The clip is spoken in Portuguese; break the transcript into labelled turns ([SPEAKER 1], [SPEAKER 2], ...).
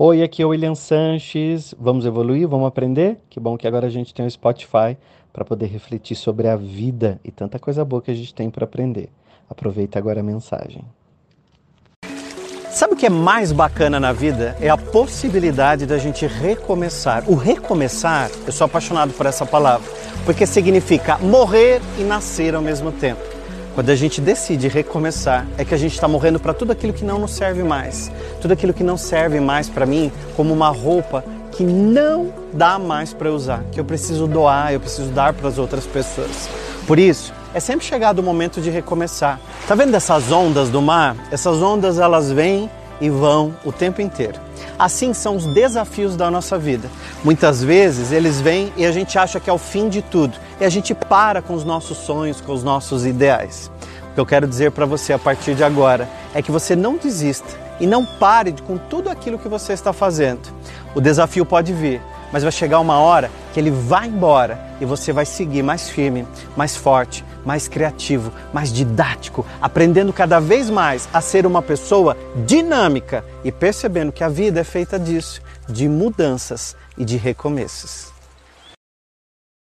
[SPEAKER 1] Oi, aqui é o William Sanches. Vamos evoluir? Vamos aprender? Que bom que agora a gente tem o Spotify para poder refletir sobre a vida e tanta coisa boa que a gente tem para aprender. Aproveita agora a mensagem.
[SPEAKER 2] Sabe o que é mais bacana na vida? É a possibilidade da gente recomeçar. O recomeçar, eu sou apaixonado por essa palavra, porque significa morrer e nascer ao mesmo tempo. Quando a gente decide recomeçar, é que a gente está morrendo para tudo aquilo que não nos serve mais. Tudo aquilo que não serve mais para mim, como uma roupa que não dá mais para usar, que eu preciso doar, eu preciso dar para as outras pessoas. Por isso, é sempre chegado o momento de recomeçar. Tá vendo essas ondas do mar? Essas ondas elas vêm e vão o tempo inteiro. Assim são os desafios da nossa vida. Muitas vezes eles vêm e a gente acha que é o fim de tudo e a gente para com os nossos sonhos, com os nossos ideais. O que eu quero dizer para você a partir de agora é que você não desista e não pare com tudo aquilo que você está fazendo. O desafio pode vir, mas vai chegar uma hora que ele vai embora e você vai seguir mais firme, mais forte, mais criativo, mais didático, aprendendo cada vez mais a ser uma pessoa dinâmica e percebendo que a vida é feita disso, de mudanças e de recomeços.